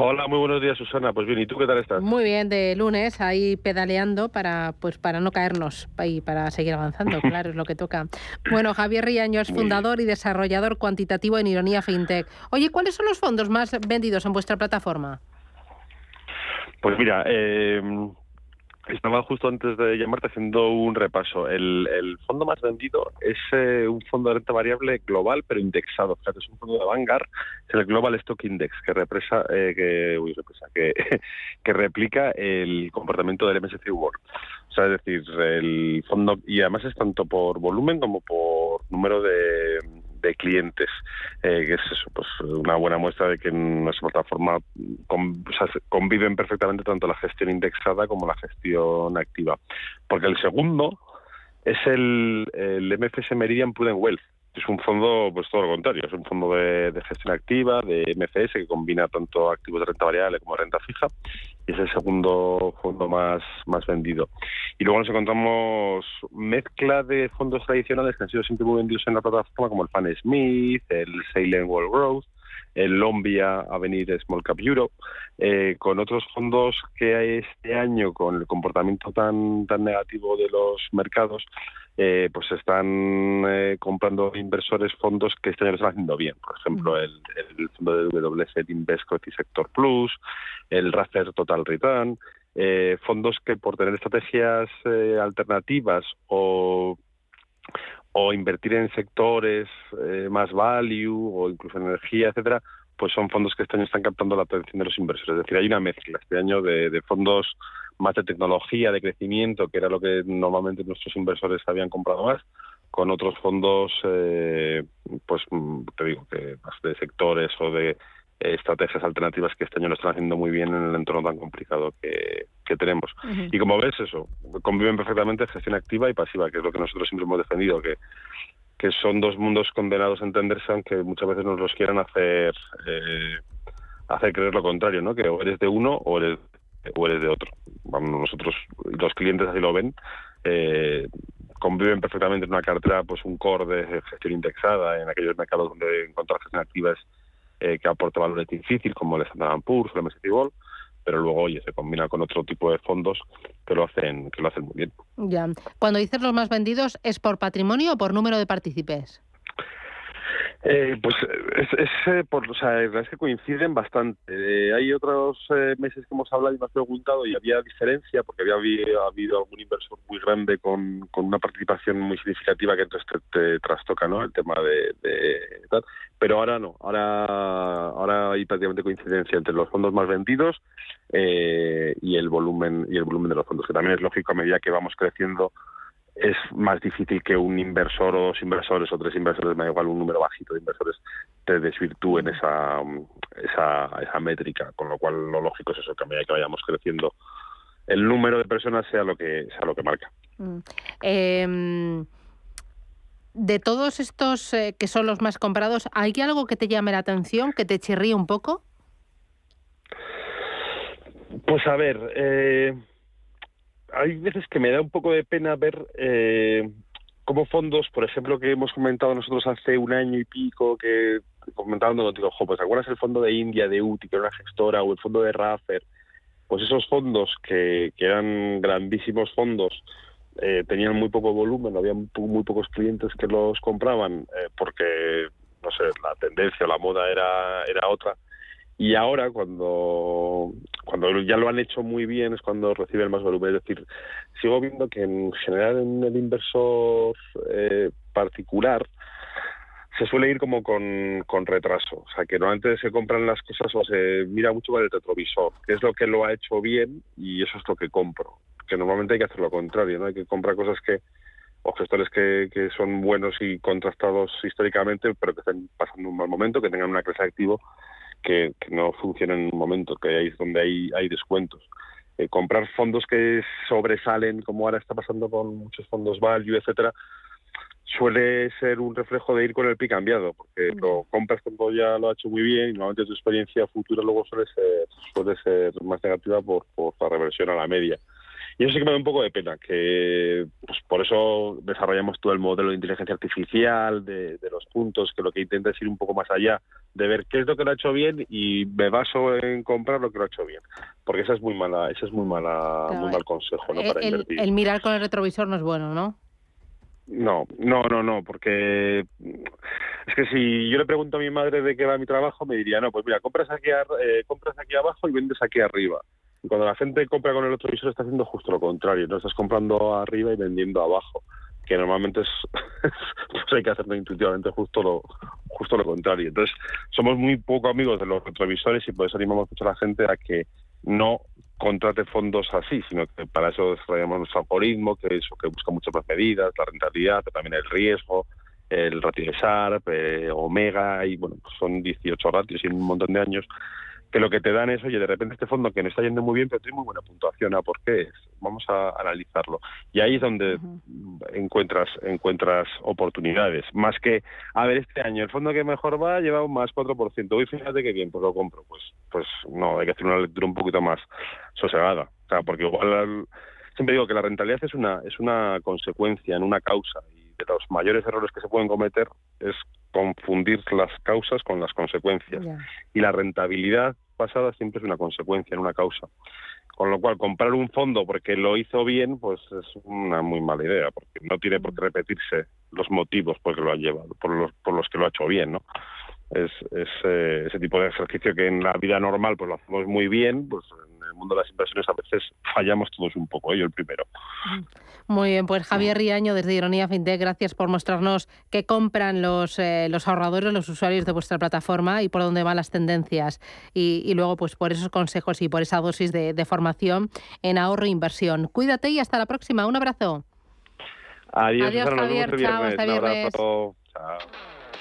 Hola, muy buenos días, Susana. Pues bien, ¿y tú qué tal estás? Muy bien, de lunes ahí pedaleando para pues para no caernos y para seguir avanzando, claro, es lo que toca. Bueno, Javier Riaño es fundador y desarrollador cuantitativo en Ironía FinTech. Oye, ¿cuáles son los fondos más vendidos en vuestra plataforma? Pues mira, eh, estaba justo antes de llamarte haciendo un repaso. El, fondo más vendido es eh, un fondo de renta variable global, pero indexado. Fíjate, es un fondo de Vanguard, es el Global Stock Index, que represa, eh, que, que, que, replica el comportamiento del MSCI World. O sea, es decir, el fondo, y además es tanto por volumen como por número de, de clientes, eh, que es eso, pues una buena muestra de que en nuestra plataforma conviven perfectamente tanto la gestión indexada como la gestión activa. Porque el segundo es el, el MFS Meridian Prudent Wealth, es un fondo, pues todo lo contrario, es un fondo de, gestión activa, de MFS, que combina tanto activos de renta variable como renta fija, y es el segundo fondo más, más vendido. Y luego nos encontramos mezcla de fondos tradicionales que han sido siempre muy vendidos en la plataforma, como el Fan Smith, el Salem World Growth, el Lombia Avenir Small Cap Europe, eh, con otros fondos que este año, con el comportamiento tan, tan negativo de los mercados, eh, pues están eh, comprando inversores fondos que este año lo están haciendo bien. Por ejemplo, el, el fondo de WSET Invesco y Sector Plus, el Racer Total Return, eh, fondos que por tener estrategias alternativas o o invertir en sectores más value o incluso en energía, etcétera, pues son fondos que este año están captando la atención de los inversores. Es decir, hay una mezcla este año de fondos más de tecnología, de crecimiento, que era lo que normalmente nuestros inversores habían comprado más, con otros fondos, eh, pues mm, te digo, que más de sectores o de eh, estrategias alternativas que este año lo están haciendo muy bien en el entorno tan complicado que, tenemos. Y como ves, eso, conviven perfectamente gestión activa y pasiva, que es lo que nosotros siempre hemos defendido, que que son dos mundos condenados a entenderse, aunque muchas veces nos los quieran hacer eh, hacer creer lo contrario, ¿no? Que o eres de uno o eres o eres de otro. Vamos, nosotros, los clientes así lo ven, eh, conviven perfectamente en una cartera, pues un core de gestión indexada en aquellos mercados donde encontrar gestión activa es eh, que aporta valores difíciles, como el Standard Poor's el MSCI World, pero luego, oye, se combina con otro tipo de fondos que lo hacen, que lo hacen muy bien. Ya. Cuando dices los más vendidos, ¿es por patrimonio o por número de partícipes? Eh, pues es, es eh, por, o sea, es que coinciden bastante. Eh, hay otros eh, meses que hemos hablado y me has preguntado y había diferencia porque había habido, algún inversor muy grande con, con una participación muy significativa que entonces te, trastoca, ¿no? El tema de, de, tal. Pero ahora no. Ahora, ahora hay prácticamente coincidencia entre los fondos más vendidos y el volumen y el volumen de los fondos, que también es lógico a medida que vamos creciendo es más difícil que un inversor o dos inversores o tres inversores, me da igual un número bajito de inversores, te desvirtúen esa, esa, esa métrica, con lo cual lo lógico es eso, que a medida que vayamos creciendo el número de personas sea lo que sea lo que marca. Mm. Em, de todos estos eh, que son los más comprados, ¿hay algo que te llame la atención, que te chirríe un poco? Pues a ver, eh, hay veces que me da un poco de pena ver eh, cómo fondos, por ejemplo, que hemos comentado nosotros hace un año y pico, que comentando contigo, ojo, pues ¿acuerdas el fondo de India, de UTI, que era una gestora, o el fondo de Raffer? Pues esos fondos que, que eran grandísimos fondos, eh, tenían muy poco volumen, había muy pocos clientes que los compraban eh, porque, no sé, la tendencia, la moda era, era otra. Y ahora, cuando, cuando ya lo han hecho muy bien, es cuando reciben más volumen. Es decir, sigo viendo que en general en el inversor eh, particular se suele ir como con, con retraso. O sea, que normalmente se compran las cosas o se mira mucho con el retrovisor, que es lo que lo ha hecho bien y eso es lo que compro que normalmente hay que hacer lo contrario, ¿no? Hay que comprar cosas que o gestores que, que son buenos y contrastados históricamente, pero que estén pasando un mal momento, que tengan una clase de activo que, no funcione en un momento, que ahí es donde hay, hay descuentos. Eh, comprar fondos que sobresalen, como ahora está pasando con muchos fondos value, etcétera, suele ser un reflejo de ir con el pie cambiado, porque lo compras cuando ya lo ha hecho muy bien y normalmente tu experiencia futura luego suele ser, suele ser más negativa por, por la reversión a la media. Y eso sí que me da un poco de pena, que pues por eso desarrollamos todo el modelo de inteligencia artificial, de, los puntos, que lo que intenta es ir un poco más allá, de ver qué es lo que lo ha hecho bien y me baso en comprar lo que lo ha hecho bien. Porque esa es muy mala, ese es muy mala, muy mal consejo, ¿no? Para el, invertir. el mirar con el retrovisor no es bueno, ¿no? No, no, no, no, porque es que si yo le pregunto a mi madre de qué va mi trabajo, me diría, no, pues mira, compras aquí, eh, compras aquí abajo y vendes aquí arriba. Y cuando la gente compra con el otro visor está haciendo justo lo contrario, no estás comprando arriba y vendiendo abajo, que normalmente es pues hay que hacerlo intuitivamente justo lo justo lo contrario. Entonces, somos muy poco amigos de los retrovisores y por eso animamos mucho a la gente a que no contrate fondos así, sino que para eso desarrollamos nuestro algoritmo, que es que busca muchas más medidas, la rentabilidad, pero también el riesgo, el ratio de SARP, eh, Omega, y bueno, pues son 18 ratios y un montón de años que lo que te dan es, oye, de repente este fondo que no está yendo muy bien, pero tiene muy buena puntuación, ¿a por qué es? Vamos a analizarlo. Y ahí es donde encuentras encuentras oportunidades, más que, a ver, este año el fondo que mejor va lleva un más 4%, hoy fíjate que bien, pues lo compro. Pues pues no, hay que hacer una lectura un poquito más sosegada, o sea, porque igual siempre digo que la rentabilidad es una es una consecuencia, en una causa, y de los mayores errores que se pueden cometer es confundir las causas con las consecuencias. Y la rentabilidad pasada siempre es una consecuencia, no una causa. Con lo cual, comprar un fondo porque lo hizo bien, pues es una muy mala idea, porque no tiene por qué repetirse los motivos por que lo ha llevado, por los, por los que lo ha hecho bien, ¿no? Es, eh, ese tipo de ejercicio que en la vida normal pues lo hacemos muy bien, pues el mundo de las inversiones a veces fallamos todos un poco, ¿eh? yo el primero. Muy bien, pues Javier Riaño desde Ironía FinTech, gracias por mostrarnos qué compran los, eh, los ahorradores, los usuarios de vuestra plataforma y por dónde van las tendencias. Y, luego, pues por esos consejos y por esa dosis de, formación en ahorro e inversión. Cuídate y hasta la próxima. Un abrazo. Adiós, Javier. Chao, hasta viernes.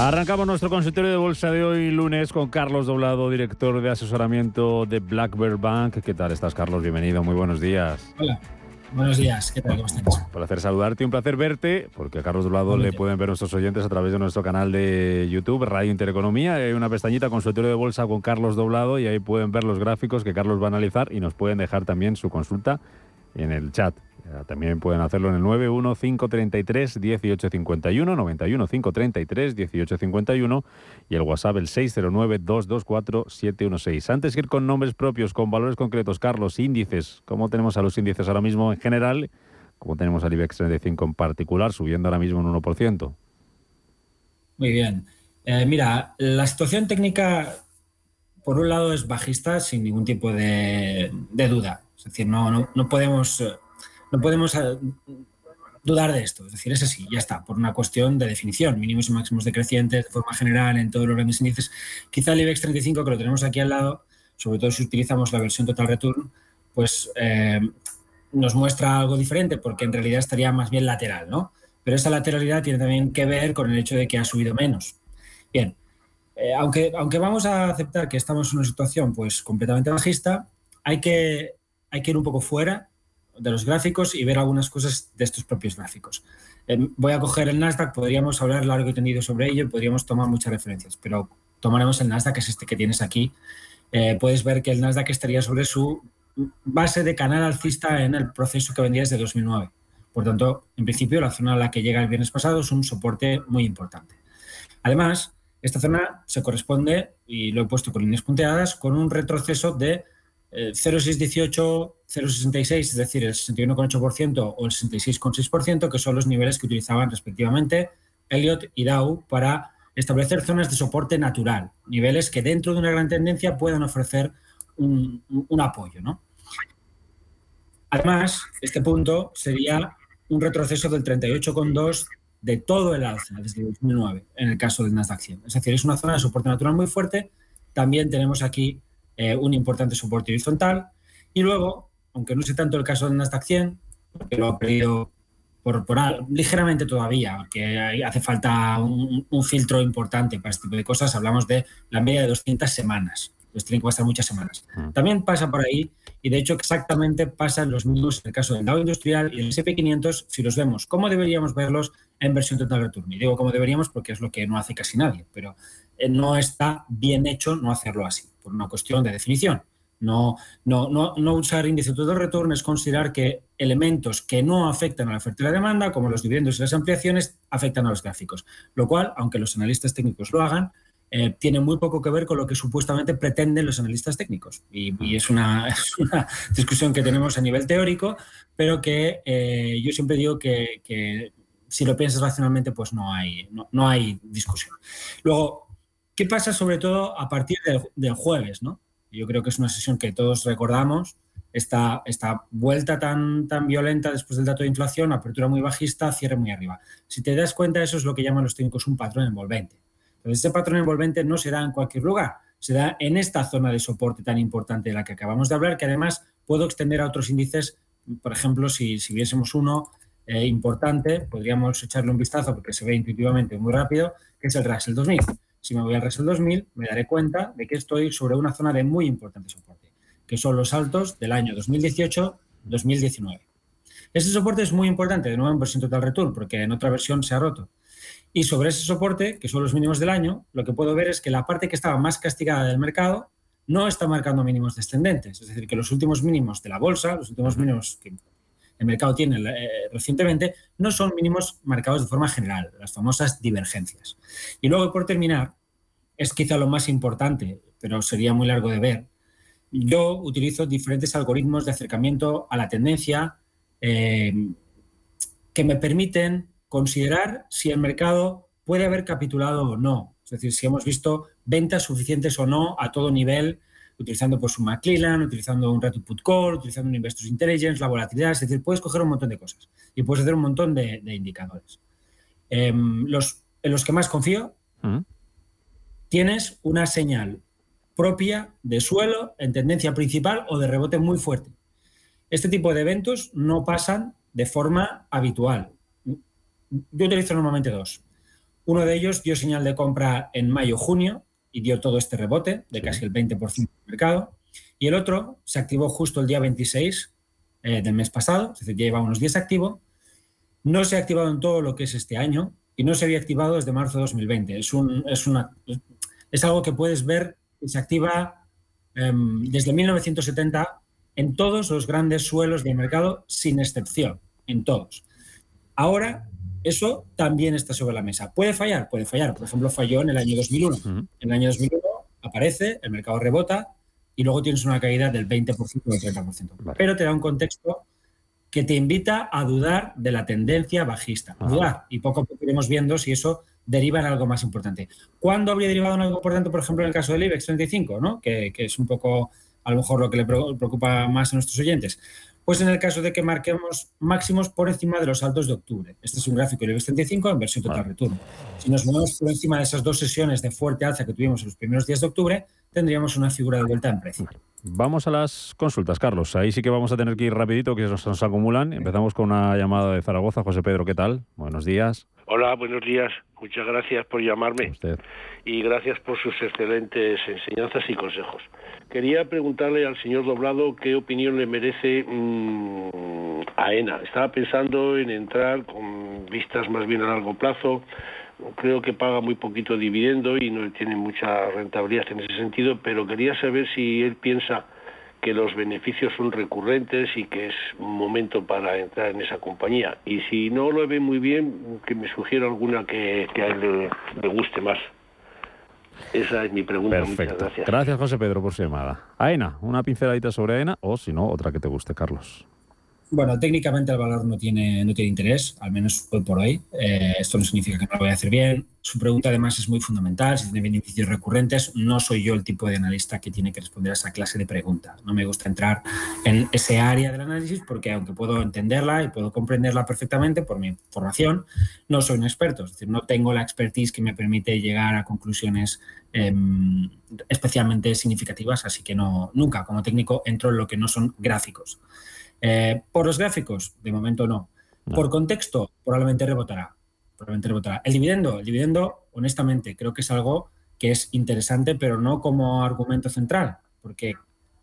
Arrancamos nuestro consultorio de bolsa de hoy lunes con Carlos Doblado, director de asesoramiento de Blackbird Bank. ¿Qué tal estás, Carlos? Bienvenido, muy buenos días. Hola. Buenos días, ¿qué tal? ¿Cómo estás? Un placer saludarte un placer verte, porque a Carlos Doblado le pueden ver nuestros oyentes a través de nuestro canal de YouTube, Radio Intereconomía. Hay una pestañita consultorio de bolsa con Carlos Doblado y ahí pueden ver los gráficos que Carlos va a analizar y nos pueden dejar también su consulta en el chat. También pueden hacerlo en el 915331851, 915331851 y el WhatsApp el 609224716. Antes que ir con nombres propios, con valores concretos, Carlos, índices, ¿cómo tenemos a los índices ahora mismo en general? ¿Cómo tenemos al IBEX 35 en particular, subiendo ahora mismo un 1%? Muy bien. Eh, mira, la situación técnica, por un lado, es bajista sin ningún tipo de, duda. Es decir, no, no, no podemos eh, no podemos eh, dudar de esto. Es decir, es así, ya está, por una cuestión de definición, mínimos y máximos decrecientes de forma general en todos los grandes índices. Quizá el IBEX 35, que lo tenemos aquí al lado, sobre todo si utilizamos la versión Total Return, pues eh, nos muestra algo diferente porque en realidad estaría más bien lateral, ¿no? Pero esa lateralidad tiene también que ver con el hecho de que ha subido menos. Bien, eh, aunque, aunque vamos a aceptar que estamos en una situación pues completamente bajista, hay que, hay que ir un poco fuera de los gráficos y ver algunas cosas de estos propios gráficos. Eh, voy a coger el Nasdaq, podríamos hablar largo y tendido sobre ello, podríamos tomar muchas referencias, pero tomaremos el Nasdaq, que es este que tienes aquí. Eh, puedes ver que el Nasdaq estaría sobre su base de canal alcista en el proceso que vendía desde 2009. Por tanto, en principio, la zona a la que llega el viernes pasado es un soporte muy importante. Además, esta zona se corresponde, y lo he puesto con líneas punteadas, con un retroceso de 0,618, eh, 0,66, es decir, el 61,8% o el 66,6%, que son los niveles que utilizaban respectivamente Elliott y Dow para establecer zonas de soporte natural, niveles que dentro de una gran tendencia puedan ofrecer un, apoyo. ¿no? Además, este punto sería un retroceso del 38,2 de todo el alza desde 2009 en el caso del Nasdaq 100. Es decir, es una zona de soporte natural muy fuerte. También tenemos aquí eh, un importante soporte horizontal. Y luego, aunque no sé tanto el caso del Nasdaq 100, que lo ha perdido por, ligeramente todavía, que hace falta un, filtro importante para este tipo de cosas, hablamos de la media de 200 semanas. Pues tienen que pasar muchas semanas. Mm. También pasa por ahí, y de hecho exactamente pasa en los mismos en el caso del Dow Industrial y el SP500, si los vemos, ¿cómo deberíamos verlos en versión total return? Y digo cómo deberíamos porque es lo que no hace casi nadie, pero eh, no está bien hecho no hacerlo así una cuestión de definición. No, no, no, no usar índice de retorno es considerar que elementos que no afectan a la oferta y la demanda, como los dividendos y las ampliaciones, afectan a los gráficos. Lo cual, aunque los analistas técnicos lo hagan, eh, tiene muy poco que ver con lo que supuestamente pretenden los analistas técnicos. Y, es, una, discusión que tenemos a nivel teórico, pero que eh, yo siempre digo que, si lo piensas racionalmente, pues no hay, no hay discusión. Luego, ¿Qué pasa sobre todo a partir del, jueves? ¿no? Yo creo que es una sesión que todos recordamos, esta, esta vuelta tan, tan violenta después del dato de inflación, apertura muy bajista, cierre muy arriba. Si te das cuenta, eso es lo que llaman los técnicos un patrón envolvente. Entonces, ese patrón envolvente no se da en cualquier lugar, se da en esta zona de soporte tan importante de la que acabamos de hablar, que además puedo extender a otros índices. Por ejemplo, si, si viésemos uno eh, importante, podríamos echarle un vistazo porque se ve intuitivamente muy rápido, que es el Russell 2000. Si me voy al Russell 2000, me daré cuenta de que estoy sobre una zona de muy importante soporte, que son los altos del año 2018-2019. Ese soporte es muy importante, de nuevo en versión total return, porque en otra versión se ha roto. Y sobre ese soporte, que son los mínimos del año, lo que puedo ver es que la parte que estaba más castigada del mercado no está marcando mínimos descendentes. Es decir, que los últimos mínimos de la bolsa, los últimos mínimos que el mercado tiene eh, recientemente, no son mínimos marcados de forma general, las famosas divergencias. Y luego, por terminar, es quizá lo más importante, pero sería muy largo de ver. Yo utilizo diferentes algoritmos de acercamiento a la tendencia eh, que me permiten considerar si el mercado puede haber capitulado o no. Es decir, si hemos visto ventas suficientes o no a todo nivel, utilizando pues un McClellan, utilizando un Rated Put Call, utilizando un Investors Intelligence, la volatilidad. Es decir, puedes coger un montón de cosas y puedes hacer un montón de, indicadores. Em, los, en los que más confío, tienes una señal propia de suelo en tendencia principal o de rebote muy fuerte. Este tipo de eventos no pasan de forma habitual. Yo utilizo normalmente dos. Uno de ellos dio señal de compra en mayo-junio y dio todo este rebote de casi el 20% del mercado. Y el otro se activó justo el día 26 eh, del mes pasado, es decir, ya lleva unos días activo. No se ha activado en todo lo que es este año y no se había activado desde marzo de 2020. Es, un, es, una, es algo que puedes ver que se activa em, desde 1970 en todos los grandes suelos del mercado, sin excepción, en todos. Ahora, eso también está sobre la mesa. ¿Puede fallar? Puede fallar. Por ejemplo, falló en el año 2001. En el año 2001 aparece, el mercado rebota y luego tienes una caída del 20% o del 30%. Pero te da un contexto que te invita a dudar de la tendencia bajista. Dudar. Y poco a poco iremos viendo si eso deriva en algo más importante. ¿Cuándo habría derivado en algo importante, por ejemplo, en el caso del IBEX 35, ¿no? que, que es un poco a lo mejor lo que le preocupa más a nuestros oyentes? Pues en el caso de que marquemos máximos por encima de los altos de octubre. Este es un gráfico del IBEX 35 en versión total return. Si nos movemos por encima de esas dos sesiones de fuerte alza que tuvimos en los primeros días de octubre, tendríamos una figura de vuelta en precio. Vamos a las consultas, Carlos. Ahí sí que vamos a tener que ir rapidito, que nos, nos acumulan. Empezamos con una llamada de Zaragoza. José Pedro, ¿qué tal? Buenos días. Hola, buenos días. Muchas gracias por llamarme. Y gracias por sus excelentes enseñanzas y consejos. Quería preguntarle al señor Doblado qué opinión le merece mm, a ENA. Estaba pensando en entrar con vistas más bien a largo plazo. Creo que paga muy poquito dividendo y no tiene mucha rentabilidad en ese sentido, pero quería saber si él piensa que los beneficios son recurrentes y que es un momento para entrar en esa compañía. Y si no lo ve muy bien, que me sugiera alguna que, a él le guste más. Esa es mi pregunta. Perfecto. Muchas gracias. Gracias, José Pedro, por su llamada. AENA, una pinceladita sobre AENA o, si no, otra que te guste, Carlos. Bueno, técnicamente el valor no tiene, no tiene interés, al menos hoy por hoy. Eh, esto no significa que no lo vaya a hacer bien. Su pregunta además es muy fundamental, si tiene beneficios recurrentes. No soy yo el tipo de analista que tiene que responder a esa clase de pregunta. No me gusta entrar en ese área del análisis porque aunque puedo entenderla y puedo comprenderla perfectamente por mi formación, no soy un experto. Es decir, no tengo la expertise que me permite llegar a conclusiones em, especialmente significativas, así que no, nunca como técnico entro en lo que no son gráficos. Eh, por los gráficos, de momento no. Por contexto, probablemente rebotará. Probablemente rebotará. El dividendo, el dividendo, honestamente, creo que es algo que es interesante, pero no como argumento central, porque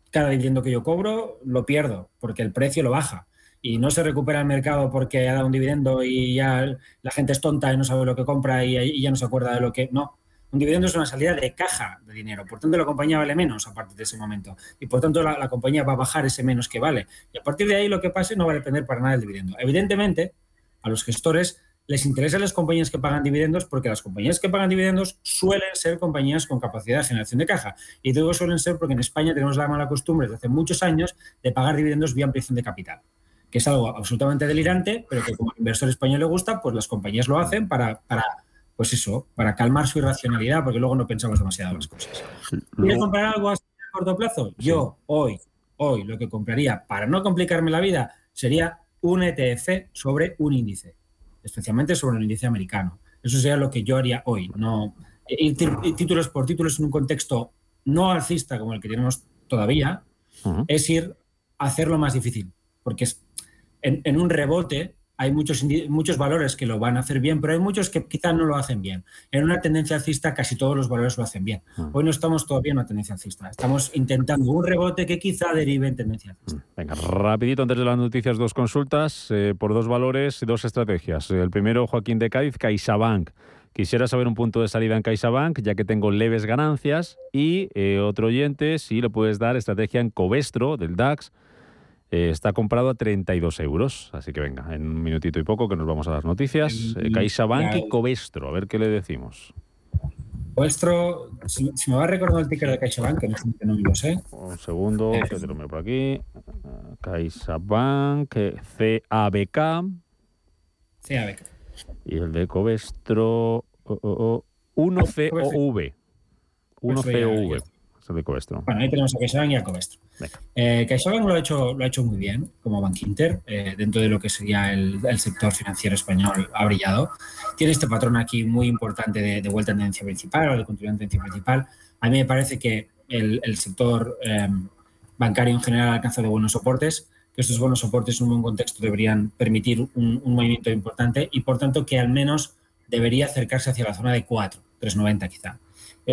cada dividendo que yo cobro lo pierdo, porque el precio lo baja. Y no se recupera el mercado porque ha dado un dividendo y ya la gente es tonta y no sabe lo que compra y, y ya no se acuerda de lo que. No, un dividendo es una salida de caja de dinero, por tanto la compañía vale menos a partir de ese momento y por tanto la, compañía va a bajar ese menos que vale. Y a partir de ahí lo que pase no va a depender para nada del dividendo. Evidentemente, a los gestores les interesan las compañías que pagan dividendos porque las compañías que pagan dividendos suelen ser compañías con capacidad de generación de caja. Y digo suelen ser porque en España tenemos la mala costumbre desde hace muchos años de pagar dividendos vía ampliación de capital que es algo absolutamente delirante, pero que como al inversor español le gusta, pues las compañías lo hacen para, para pues eso, para calmar su irracionalidad, porque luego no pensamos demasiado las cosas. ¿Quieres comprar algo a corto plazo? Yo hoy, hoy lo que compraría para no complicarme la vida sería un ETF sobre un índice, especialmente sobre un índice americano. Eso sería lo que yo haría hoy. No ir títulos por títulos en un contexto no alcista como el que tenemos todavía, es ir a hacerlo más difícil. Porque es, en, un rebote hay muchos, muchos valores que lo van a hacer bien, pero hay muchos que quizás no lo hacen bien. En una tendencia alcista casi todos los valores lo hacen bien. Hoy no estamos todavía en una tendencia alcista. Estamos intentando un rebote que quizá derive en tendencia alcista. Venga, rapidito antes de las noticias, dos consultas eh, por dos valores y dos estrategias. El primero, Joaquín de Cádiz, CaixaBank. Quisiera saber un punto de salida en CaixaBank, ya que tengo leves ganancias. Y eh, otro oyente, si le puedes dar estrategia en Covestro, del DAX. Eh, está comprado a 32 euros. Así que venga, en un minutito y poco que nos vamos a las noticias. Eh, CaixaBank y Covestro, a ver qué le decimos. Covestro, si, me va a recordar el ticker de CaixaBank, que no, no lo sé. Un segundo, que te lo veo por aquí. CaixaBank, CABK. CABK. Y el de Covestro, 1COV. 1COV. Es el de Covestro. Bueno, ahí tenemos a CaixaBank y a Covestro. Eh, CaixaBank lo ha, hecho, muy bien como Bank eh, dentro de lo que sería el, sector financiero español, ha brillado. Tiene este patrón aquí muy importante de, vuelta en tendencia principal o de continuidad en tendencia principal. A mí me parece que el, sector eh, bancario en general ha alcanzado buenos soportes, que estos buenos soportes en un buen contexto deberían permitir un, movimiento importante y por tanto que al menos debería acercarse hacia la zona de 4, 3,90 quizá.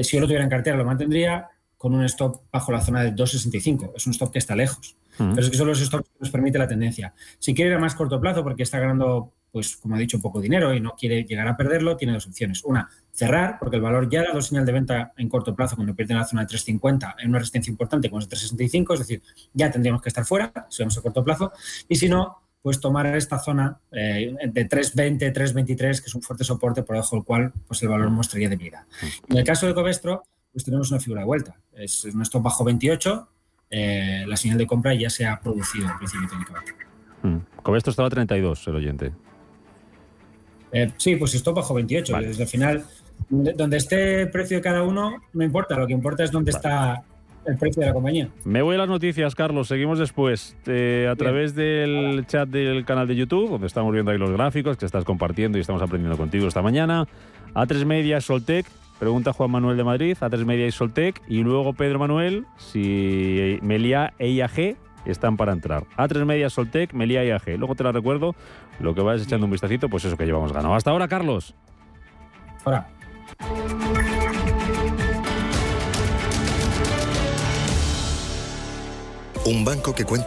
si yo lo tuviera en cartera lo mantendría, con un stop bajo la zona de 2,65. Es un stop que está lejos. Pero es que son los stops que nos permite la tendencia. Si quiere ir a más corto plazo porque está ganando, pues como ha dicho, poco dinero y no quiere llegar a perderlo, tiene dos opciones. Una, cerrar, porque el valor ya ha dado señal de venta en corto plazo cuando pierde en la zona de 3,50 en una resistencia importante como es 3,65, es decir, ya tendríamos que estar fuera si vamos a corto plazo. Y si no, pues tomar esta zona eh, de 3,20, 3,23, que es un fuerte soporte por debajo del cual pues el valor mostraría debilidad. En el caso de Covestro, pues tenemos una figura de vuelta. Es nuestro bajo 28, eh, la señal de compra ya se ha producido en principio técnicamente. Hmm. Con esto estaba 32 el oyente. Eh, sí, pues esto bajo 28. Desde el final, donde esté el precio de cada uno, no importa. Lo que importa es dónde está el precio de la compañía. Me voy a las noticias, Carlos. Seguimos después eh, a través del chat del canal de YouTube, donde estamos viendo ahí los gráficos que estás compartiendo y estamos aprendiendo contigo esta mañana. A3 Media, Soltec, Pregunta Juan Manuel de Madrid, A3 Media y Soltec. Y luego Pedro Manuel, si Melia e IAG están para entrar. A3 Media, Soltec, Melia e IAG. Luego te la recuerdo, lo que vayas echando un vistacito, pues eso que llevamos ganado. Hasta ahora, Carlos. Ahora. Un banco que cuenta